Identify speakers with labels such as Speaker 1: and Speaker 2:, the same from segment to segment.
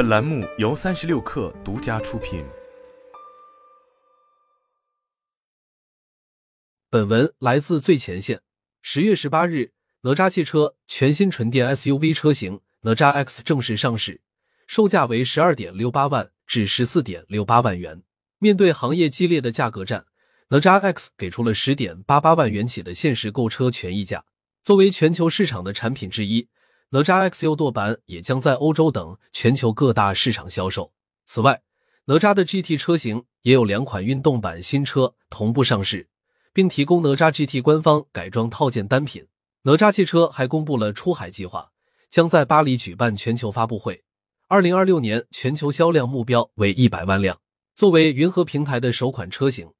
Speaker 1: 本栏目由三十六氪独家出品。
Speaker 2: 本文来自最前线。十月十八日，哪吒汽车全新纯电 SUV 车型哪吒 X 正式上市，售价为十二点六八万至十四点六八万元。面对行业激烈的价格战，哪吒 X 给出了十点八八万元起的限时购车权益价。作为全球市场的产品之一。哪吒 X 右舵版也将在欧洲等全球各大市场销售。此外，哪吒的 GT 车型也有两款运动版新车同步上市，并提供哪吒 GT 官方改装套件单品。哪吒汽车还公布了出海计划，将在巴黎举办全球发布会。二零二六年全球销量目标为一百万辆。作为云和平台的首款车型，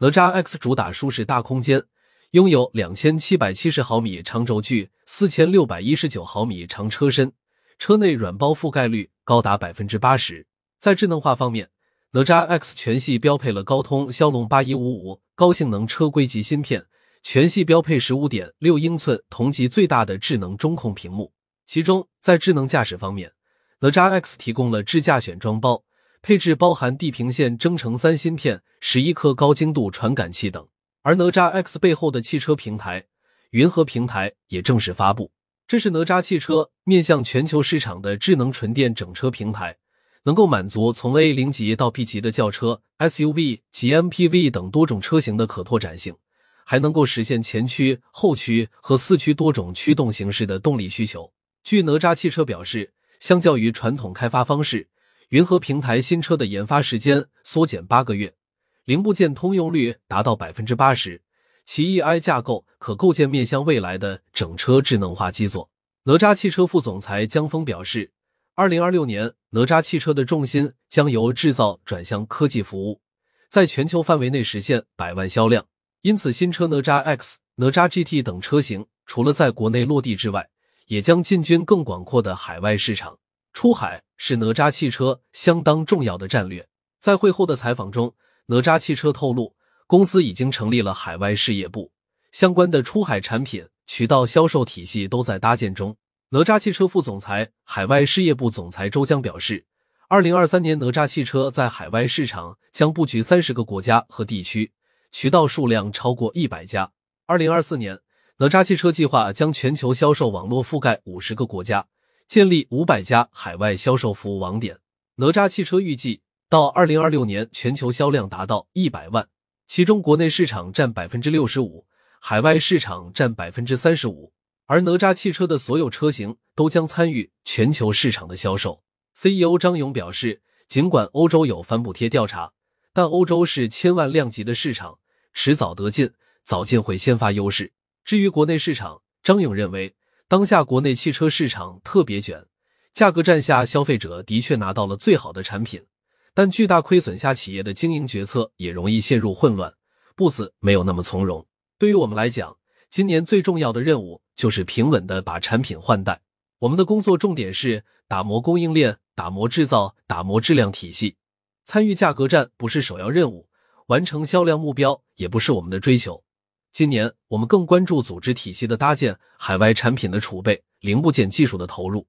Speaker 2: 哪吒 X 主打舒适大空间。拥有两千七百七十毫米长轴距、四千六百一十九毫米长车身，车内软包覆盖率高达百分之八十。在智能化方面，哪吒 X 全系标配了高通骁龙八一五五高性能车规级芯片，全系标配十五点六英寸同级最大的智能中控屏幕。其中，在智能驾驶方面，哪吒 X 提供了智驾选装包，配置包含地平线征程三芯片、十一颗高精度传感器等。而哪吒 X 背后的汽车平台云和平台也正式发布，这是哪吒汽车面向全球市场的智能纯电整车平台，能够满足从 A 零级到 B 级的轿车、SUV 及 MPV 等多种车型的可拓展性，还能够实现前驱、后驱和四驱多种驱动形式的动力需求。据哪吒汽车表示，相较于传统开发方式，云和平台新车的研发时间缩减八个月。零部件通用率达到百分之八十，其 E/I 架构可构建面向未来的整车智能化基座。哪吒汽车副总裁江峰表示，二零二六年哪吒汽车的重心将由制造转向科技服务，在全球范围内实现百万销量。因此，新车哪吒 X、哪吒 GT 等车型除了在国内落地之外，也将进军更广阔的海外市场。出海是哪吒汽车相当重要的战略。在会后的采访中。哪吒汽车透露，公司已经成立了海外事业部，相关的出海产品渠道销售体系都在搭建中。哪吒汽车副总裁、海外事业部总裁周江表示，二零二三年哪吒汽车在海外市场将布局三十个国家和地区，渠道数量超过一百家。二零二四年，哪吒汽车计划将全球销售网络覆盖五十个国家，建立五百家海外销售服务网点。哪吒汽车预计。到二零二六年，全球销量达到一百万，其中国内市场占百分之六十五，海外市场占百分之三十五。而哪吒汽车的所有车型都将参与全球市场的销售。CEO 张勇表示，尽管欧洲有反补贴调查，但欧洲是千万量级的市场，迟早得进，早进会先发优势。至于国内市场，张勇认为，当下国内汽车市场特别卷，价格战下，消费者的确拿到了最好的产品。但巨大亏损下，企业的经营决策也容易陷入混乱，步子没有那么从容。对于我们来讲，今年最重要的任务就是平稳的把产品换代。我们的工作重点是打磨供应链、打磨制造、打磨质量体系。参与价格战不是首要任务，完成销量目标也不是我们的追求。今年我们更关注组织体系的搭建、海外产品的储备、零部件技术的投入。